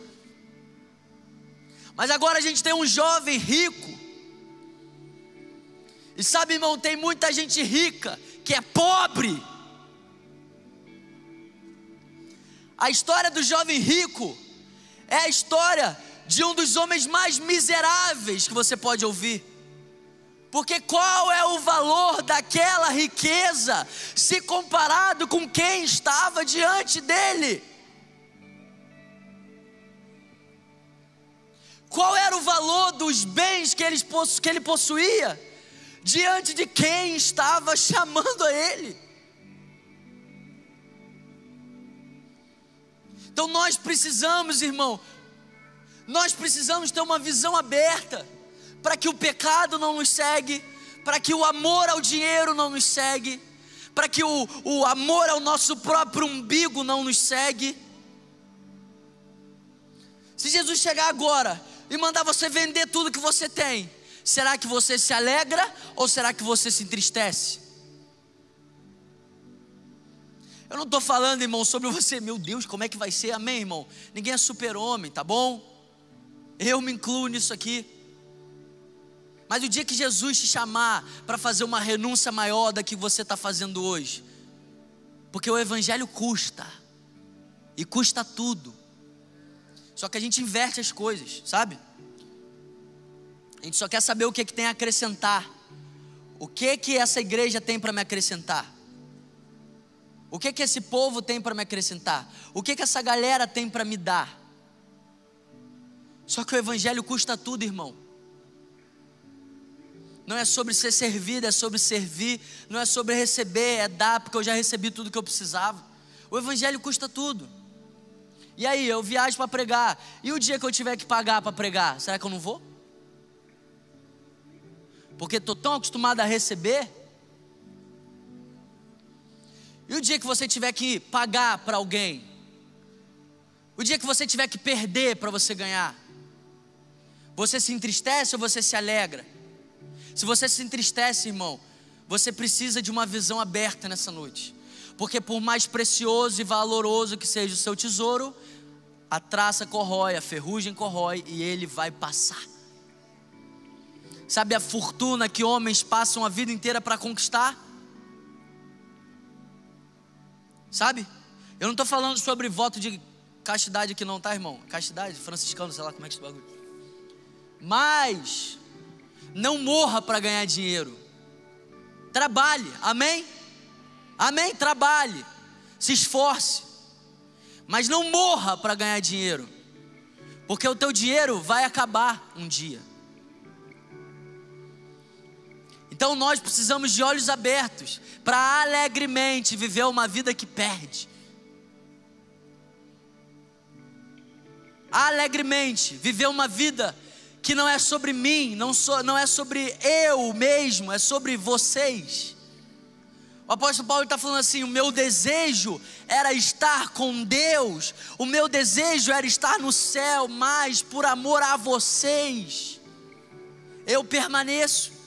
Mas agora a gente tem um jovem rico. E sabe, irmão, tem muita gente rica que é pobre A história do jovem rico é a história de um dos homens mais miseráveis que você pode ouvir. Porque qual é o valor daquela riqueza se comparado com quem estava diante dele? Qual era o valor dos bens que ele, possuía diante de quem estava <laughs> chamando a ele? Então nós precisamos, irmão, nós precisamos ter uma visão aberta para que o pecado não nos segue, para que o amor ao dinheiro não nos segue, para que o, o amor ao nosso próprio umbigo não nos segue. Se Jesus chegar agora e mandar você vender tudo que você tem, será que você se alegra ou será que você se entristece? Eu não estou falando, irmão, sobre você, meu Deus, como é que vai ser, amém, irmão? Ninguém é super-homem, tá bom? Eu me incluo nisso aqui. Mas o dia que Jesus te chamar para fazer uma renúncia maior da que você está fazendo hoje, porque o Evangelho custa, e custa tudo. Só que a gente inverte as coisas, sabe? A gente só quer saber o que, é que tem a acrescentar. O que que essa igreja tem para me acrescentar? O que que esse povo tem para me acrescentar? O que que essa galera tem para me dar? Só que o evangelho custa tudo, irmão. Não é sobre ser servido, é sobre servir. Não é sobre receber, é dar, porque eu já recebi tudo que eu precisava. O evangelho custa tudo. E aí, eu viajo para pregar. E o dia que eu tiver que pagar para pregar, será que eu não vou? Porque estou tão acostumado a receber e o dia que você tiver que pagar para alguém? O dia que você tiver que perder para você ganhar? Você se entristece ou você se alegra? Se você se entristece, irmão, você precisa de uma visão aberta nessa noite. Porque por mais precioso e valoroso que seja o seu tesouro, a traça corrói, a ferrugem corrói e ele vai passar. Sabe a fortuna que homens passam a vida inteira para conquistar? Sabe? Eu não estou falando sobre voto de castidade que não tá, irmão. Castidade, franciscano, sei lá como é que é esse bagulho. Mas não morra para ganhar dinheiro. Trabalhe, amém? Amém? Trabalhe, se esforce, mas não morra para ganhar dinheiro, porque o teu dinheiro vai acabar um dia. Então nós precisamos de olhos abertos para alegremente viver uma vida que perde. Alegremente viver uma vida que não é sobre mim, não, so, não é sobre eu mesmo, é sobre vocês. O apóstolo Paulo está falando assim: o meu desejo era estar com Deus, o meu desejo era estar no céu, mas por amor a vocês, eu permaneço.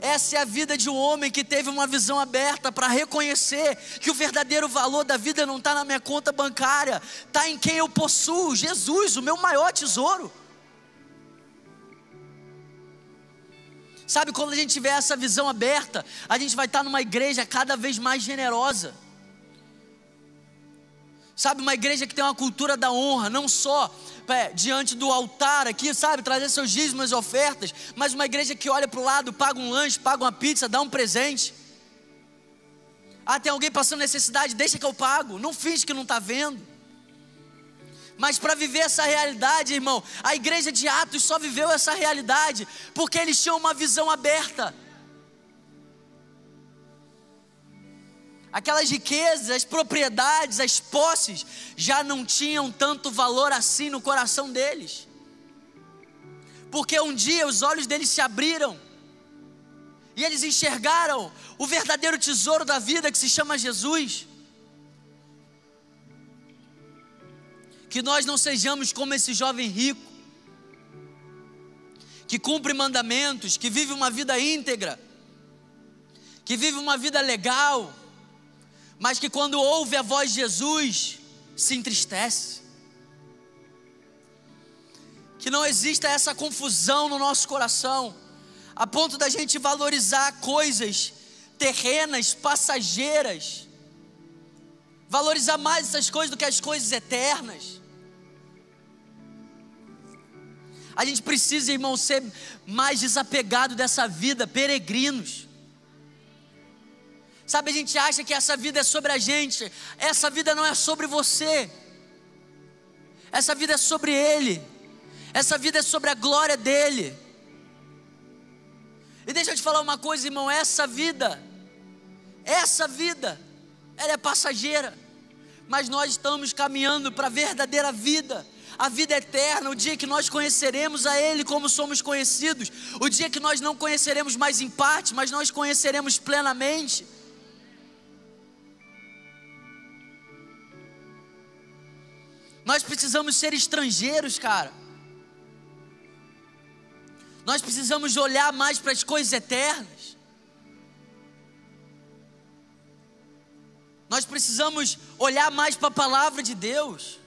Essa é a vida de um homem que teve uma visão aberta para reconhecer que o verdadeiro valor da vida não está na minha conta bancária, está em quem eu possuo, Jesus, o meu maior tesouro. Sabe, quando a gente tiver essa visão aberta, a gente vai estar numa igreja cada vez mais generosa. Sabe, uma igreja que tem uma cultura da honra, não só é, diante do altar aqui, sabe, trazer seus dízimos e ofertas, mas uma igreja que olha para o lado, paga um lanche, paga uma pizza, dá um presente. Ah, tem alguém passando necessidade, deixa que eu pago, não finge que não está vendo. Mas para viver essa realidade, irmão, a igreja de Atos só viveu essa realidade porque eles tinham uma visão aberta. Aquelas riquezas, as propriedades, as posses já não tinham tanto valor assim no coração deles. Porque um dia os olhos deles se abriram e eles enxergaram o verdadeiro tesouro da vida que se chama Jesus. que nós não sejamos como esse jovem rico, que cumpre mandamentos, que vive uma vida íntegra, que vive uma vida legal, mas que quando ouve a voz de Jesus, se entristece. Que não exista essa confusão no nosso coração, a ponto da gente valorizar coisas terrenas, passageiras, valorizar mais essas coisas do que as coisas eternas. A gente precisa, irmão, ser mais desapegado dessa vida, peregrinos. Sabe, a gente acha que essa vida é sobre a gente, essa vida não é sobre você, essa vida é sobre Ele, essa vida é sobre a glória dEle. E deixa eu te falar uma coisa, irmão: essa vida, essa vida, ela é passageira, mas nós estamos caminhando para a verdadeira vida. A vida eterna, o dia que nós conheceremos a Ele como somos conhecidos, o dia que nós não conheceremos mais em parte, mas nós conheceremos plenamente. Nós precisamos ser estrangeiros, cara. Nós precisamos olhar mais para as coisas eternas. Nós precisamos olhar mais para a palavra de Deus.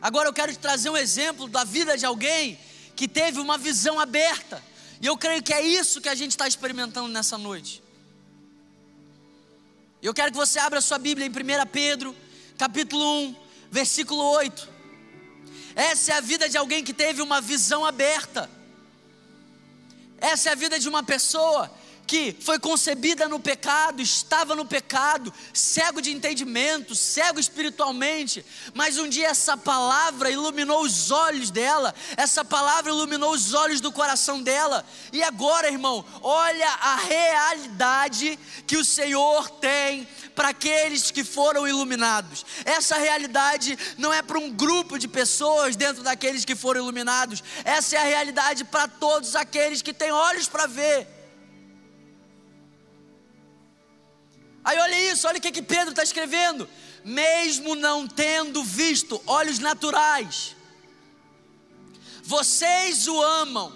Agora eu quero te trazer um exemplo da vida de alguém que teve uma visão aberta. E eu creio que é isso que a gente está experimentando nessa noite. Eu quero que você abra sua Bíblia em 1 Pedro, capítulo 1, versículo 8. Essa é a vida de alguém que teve uma visão aberta. Essa é a vida de uma pessoa que foi concebida no pecado, estava no pecado, cego de entendimento, cego espiritualmente, mas um dia essa palavra iluminou os olhos dela, essa palavra iluminou os olhos do coração dela, e agora, irmão, olha a realidade que o Senhor tem para aqueles que foram iluminados. Essa realidade não é para um grupo de pessoas dentro daqueles que foram iluminados, essa é a realidade para todos aqueles que têm olhos para ver. Aí olha isso, olha o que, que Pedro está escrevendo. Mesmo não tendo visto olhos naturais, vocês o amam,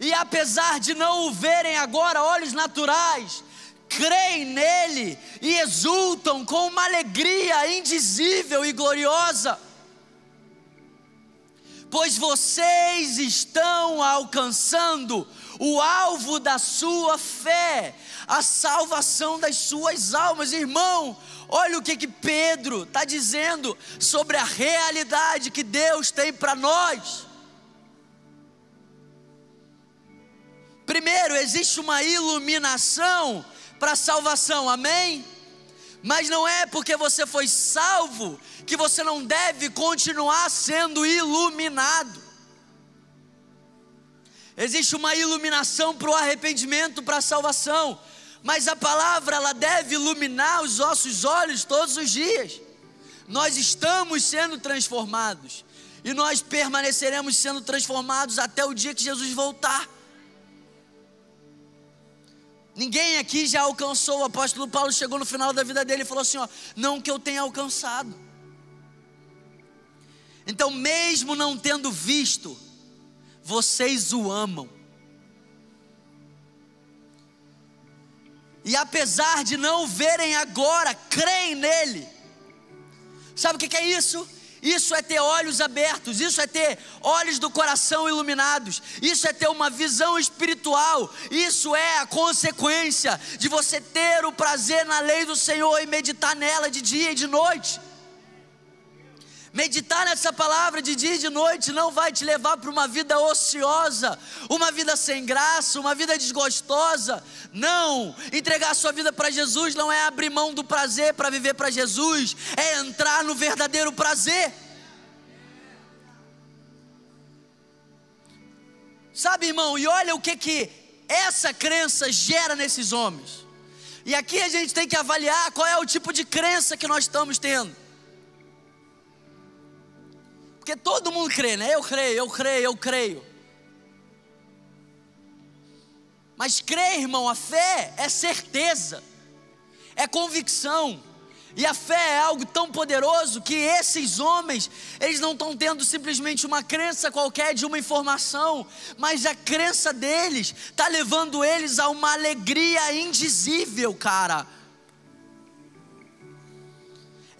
e apesar de não o verem agora, olhos naturais, creem nele e exultam com uma alegria indizível e gloriosa, pois vocês estão alcançando o alvo da sua fé, a salvação das suas almas. Irmão, olha o que, que Pedro está dizendo sobre a realidade que Deus tem para nós. Primeiro, existe uma iluminação para a salvação, amém? Mas não é porque você foi salvo que você não deve continuar sendo iluminado. Existe uma iluminação para o arrependimento, para a salvação mas a palavra ela deve iluminar os nossos olhos todos os dias. Nós estamos sendo transformados e nós permaneceremos sendo transformados até o dia que Jesus voltar. Ninguém aqui já alcançou, o apóstolo Paulo chegou no final da vida dele e falou assim: ó, não que eu tenha alcançado. Então, mesmo não tendo visto, vocês o amam. e apesar de não verem agora, creem nele. Sabe o que é isso? Isso é ter olhos abertos, isso é ter olhos do coração iluminados, isso é ter uma visão espiritual, isso é a consequência de você ter o prazer na lei do Senhor e meditar nela de dia e de noite. Meditar nessa palavra de dia e de noite não vai te levar para uma vida ociosa, uma vida sem graça, uma vida desgostosa. Não! Entregar a sua vida para Jesus não é abrir mão do prazer para viver para Jesus, é entrar no verdadeiro prazer. Sabe, irmão, e olha o que que essa crença gera nesses homens. E aqui a gente tem que avaliar qual é o tipo de crença que nós estamos tendo. Porque todo mundo crê, né? Eu creio, eu creio, eu creio. Mas crer, irmão, a fé é certeza, é convicção. E a fé é algo tão poderoso que esses homens, eles não estão tendo simplesmente uma crença qualquer de uma informação, mas a crença deles está levando eles a uma alegria indizível, cara.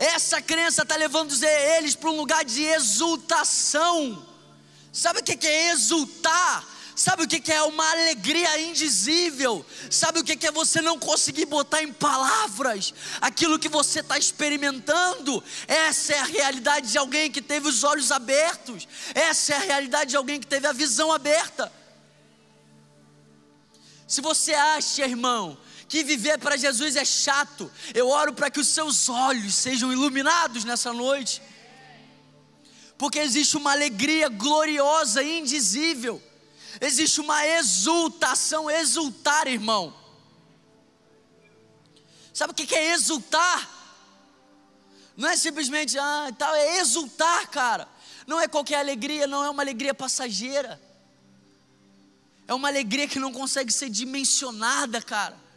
Essa crença está levando eles para um lugar de exultação. Sabe o que é exultar? Sabe o que é uma alegria indizível? Sabe o que é você não conseguir botar em palavras aquilo que você está experimentando? Essa é a realidade de alguém que teve os olhos abertos, essa é a realidade de alguém que teve a visão aberta. Se você acha, irmão, que viver para Jesus é chato, eu oro para que os seus olhos sejam iluminados nessa noite, porque existe uma alegria gloriosa, indizível existe uma exultação, exultar, irmão. Sabe o que é exultar? Não é simplesmente, ah, tal, é exultar, cara. Não é qualquer alegria, não é uma alegria passageira. É uma alegria que não consegue ser dimensionada, cara.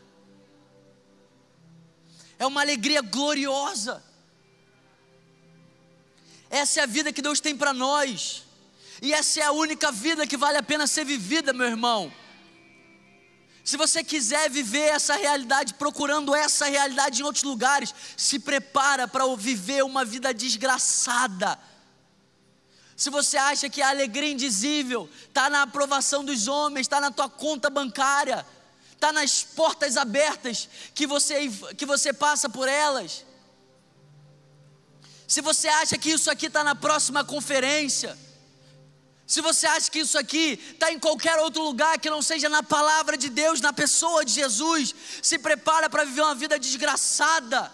É uma alegria gloriosa. Essa é a vida que Deus tem para nós. E essa é a única vida que vale a pena ser vivida, meu irmão. Se você quiser viver essa realidade, procurando essa realidade em outros lugares, se prepara para viver uma vida desgraçada. Se você acha que a alegria indizível está na aprovação dos homens, está na tua conta bancária, está nas portas abertas que você, que você passa por elas. Se você acha que isso aqui está na próxima conferência, se você acha que isso aqui está em qualquer outro lugar que não seja na palavra de Deus, na pessoa de Jesus, se prepara para viver uma vida desgraçada.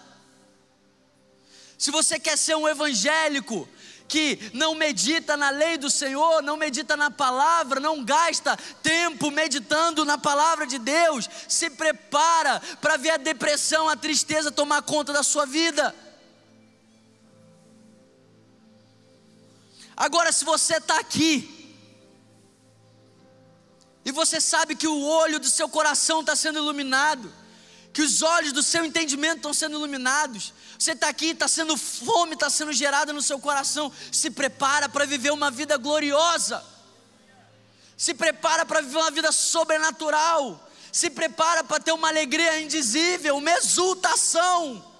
Se você quer ser um evangélico que não medita na lei do Senhor, não medita na palavra, não gasta tempo meditando na palavra de Deus, se prepara para ver a depressão, a tristeza tomar conta da sua vida. Agora, se você está aqui, e você sabe que o olho do seu coração está sendo iluminado, que os olhos do seu entendimento estão sendo iluminados, você está aqui, está sendo fome, está sendo gerada no seu coração, se prepara para viver uma vida gloriosa, se prepara para viver uma vida sobrenatural, se prepara para ter uma alegria indizível, uma exultação.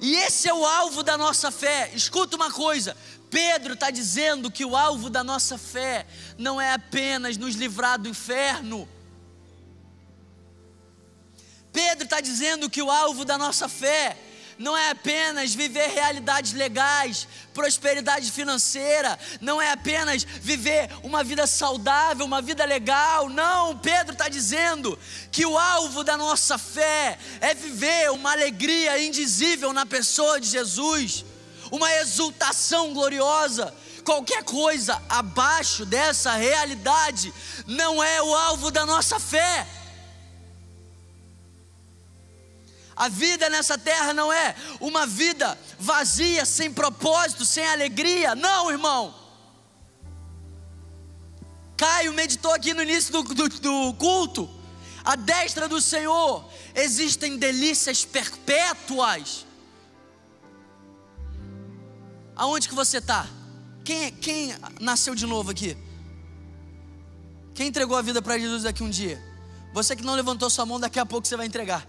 E esse é o alvo da nossa fé. Escuta uma coisa: Pedro está dizendo que o alvo da nossa fé não é apenas nos livrar do inferno. Pedro está dizendo que o alvo da nossa fé não é apenas viver realidades legais, prosperidade financeira, não é apenas viver uma vida saudável, uma vida legal. Não, Pedro está dizendo que o alvo da nossa fé é viver uma alegria indizível na pessoa de Jesus, uma exultação gloriosa. Qualquer coisa abaixo dessa realidade não é o alvo da nossa fé. A vida nessa terra não é uma vida vazia, sem propósito, sem alegria. Não, irmão. Caio meditou aqui no início do, do, do culto. A destra do Senhor existem delícias perpétuas. Aonde que você está? Quem, quem nasceu de novo aqui? Quem entregou a vida para Jesus daqui um dia? Você que não levantou sua mão, daqui a pouco você vai entregar.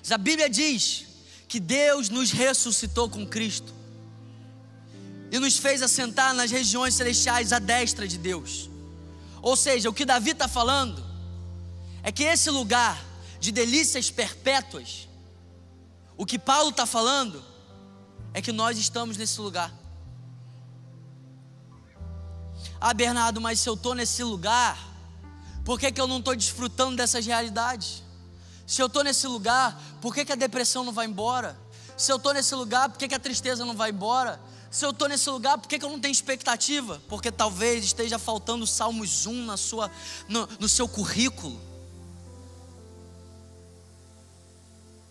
Mas a Bíblia diz que Deus nos ressuscitou com Cristo e nos fez assentar nas regiões celestiais à destra de Deus. Ou seja, o que Davi está falando é que esse lugar de delícias perpétuas, o que Paulo está falando é que nós estamos nesse lugar. Ah, Bernardo, mas se eu estou nesse lugar, por que, que eu não estou desfrutando dessas realidades? Se eu estou nesse lugar, por que, que a depressão não vai embora? Se eu estou nesse lugar, por que, que a tristeza não vai embora? se eu estou nesse lugar, por que, que eu não tenho expectativa? Porque talvez esteja faltando Salmos 1 na sua, no, no seu currículo.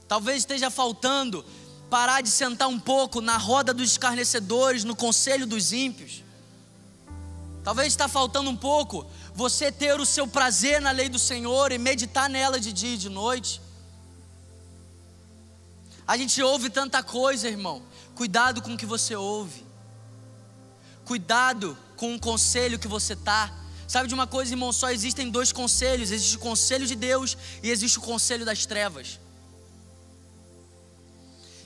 Talvez esteja faltando parar de sentar um pouco na roda dos escarnecedores, no conselho dos ímpios. Talvez está faltando um pouco você ter o seu prazer na lei do Senhor e meditar nela de dia e de noite. A gente ouve tanta coisa, irmão. Cuidado com o que você ouve. Cuidado com o conselho que você tá. Sabe de uma coisa, irmão? Só existem dois conselhos: existe o conselho de Deus e existe o conselho das trevas.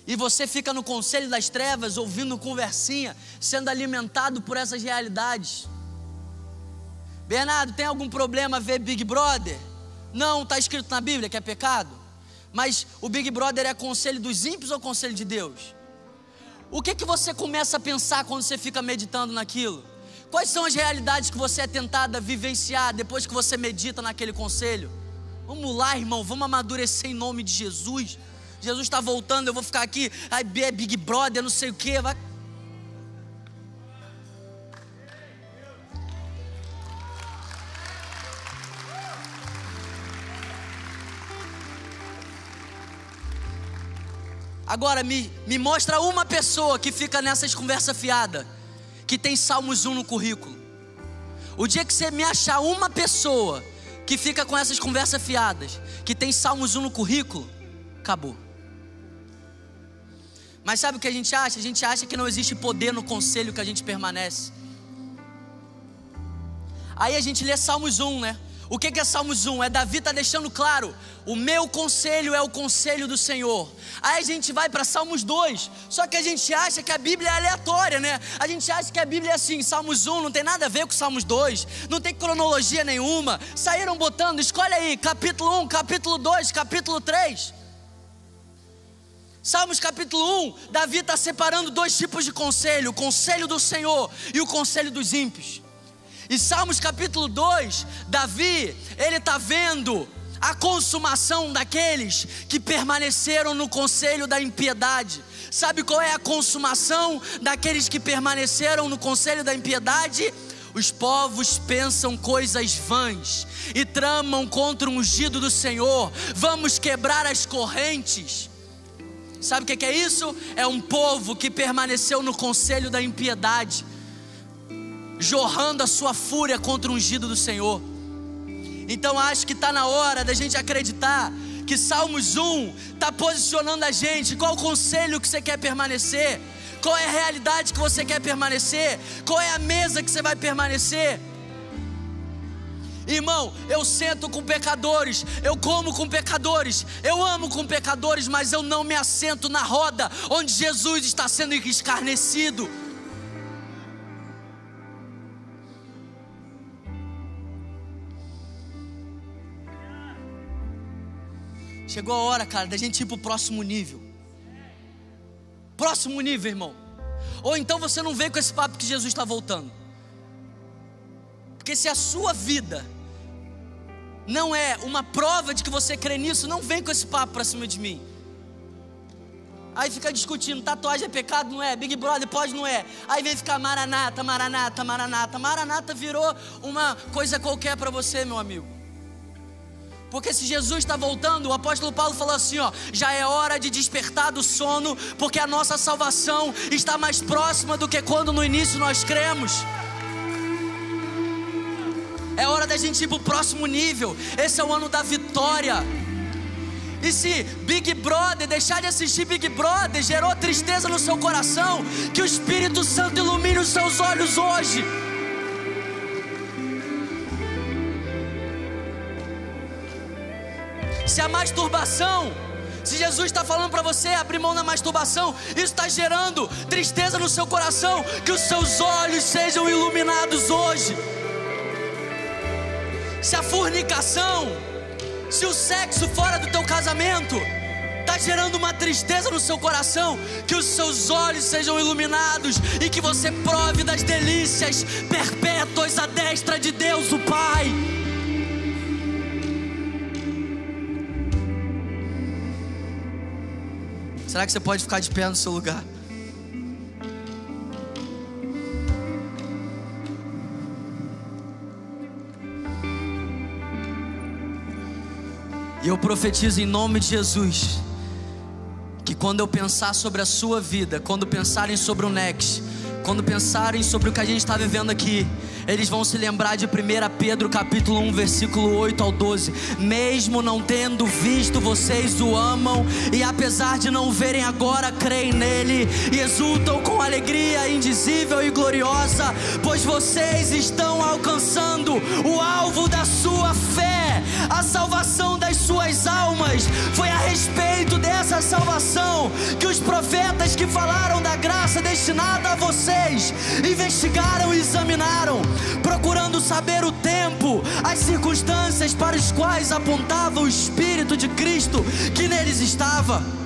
E você fica no conselho das trevas, ouvindo conversinha, sendo alimentado por essas realidades. Bernardo, tem algum problema ver Big Brother? Não, está escrito na Bíblia que é pecado. Mas o Big Brother é conselho dos ímpios ou conselho de Deus? O que, que você começa a pensar quando você fica meditando naquilo? Quais são as realidades que você é tentado a vivenciar depois que você medita naquele conselho? Vamos lá, irmão, vamos amadurecer em nome de Jesus. Jesus está voltando, eu vou ficar aqui, ai, é Big Brother, não sei o que, vai Agora me, me mostra uma pessoa que fica nessas conversas fiadas, que tem Salmos 1 no currículo. O dia que você me achar uma pessoa que fica com essas conversas fiadas, que tem Salmos 1 no currículo, acabou. Mas sabe o que a gente acha? A gente acha que não existe poder no conselho que a gente permanece. Aí a gente lê Salmos 1, né? O que é Salmos 1? É Davi está deixando claro: o meu conselho é o conselho do Senhor. Aí a gente vai para Salmos 2, só que a gente acha que a Bíblia é aleatória, né? A gente acha que a Bíblia é assim: Salmos 1 não tem nada a ver com Salmos 2, não tem cronologia nenhuma. Saíram botando, escolhe aí, capítulo 1, capítulo 2, capítulo 3. Salmos capítulo 1, Davi está separando dois tipos de conselho: o conselho do Senhor e o conselho dos ímpios. E Salmos capítulo 2, Davi, ele está vendo a consumação daqueles que permaneceram no conselho da impiedade. Sabe qual é a consumação daqueles que permaneceram no conselho da impiedade? Os povos pensam coisas vãs e tramam contra o ungido do Senhor. Vamos quebrar as correntes. Sabe o que é isso? É um povo que permaneceu no conselho da impiedade jorrando a sua fúria contra o ungido do Senhor. Então acho que está na hora da gente acreditar que Salmos 1 está posicionando a gente. Qual o conselho que você quer permanecer? Qual é a realidade que você quer permanecer? Qual é a mesa que você vai permanecer? Irmão, eu sento com pecadores, eu como com pecadores, eu amo com pecadores, mas eu não me assento na roda onde Jesus está sendo escarnecido. Chegou a hora, cara, da gente ir para o próximo nível. Próximo nível, irmão. Ou então você não vem com esse papo que Jesus está voltando. Porque se a sua vida não é uma prova de que você crê nisso, não vem com esse papo para cima de mim. Aí fica discutindo, tatuagem é pecado, não é? Big Brother pode, não é? Aí vem ficar maranata, maranata, maranata. Maranata virou uma coisa qualquer para você, meu amigo. Porque se Jesus está voltando, o apóstolo Paulo falou assim: ó, já é hora de despertar do sono, porque a nossa salvação está mais próxima do que quando no início nós cremos. É hora da gente ir para o próximo nível. Esse é o ano da vitória. E se Big Brother, deixar de assistir Big Brother, gerou tristeza no seu coração, que o Espírito Santo ilumine os seus olhos hoje. Se a masturbação, se Jesus está falando para você abrir mão da masturbação, isso está gerando tristeza no seu coração, que os seus olhos sejam iluminados hoje. Se a fornicação, se o sexo fora do teu casamento, está gerando uma tristeza no seu coração, que os seus olhos sejam iluminados e que você prove das delícias perpétuas à destra de Deus, o Pai. Será que você pode ficar de pé no seu lugar? E eu profetizo em nome de Jesus que quando eu pensar sobre a sua vida, quando pensarem sobre o Next, quando pensarem sobre o que a gente está vivendo aqui, eles vão se lembrar de 1 Pedro capítulo 1, versículo 8 ao 12. Mesmo não tendo visto, vocês o amam, e apesar de não verem agora, creem nele e exultam com alegria indizível e gloriosa, pois vocês estão alcançando o alvo da sua fé, a salvação das suas almas. Foi a respeito dessa salvação que os profetas que falaram da graça destinada a vocês investigaram e examinaram procurando saber o tempo, as circunstâncias para as quais apontava o Espírito de Cristo que neles estava.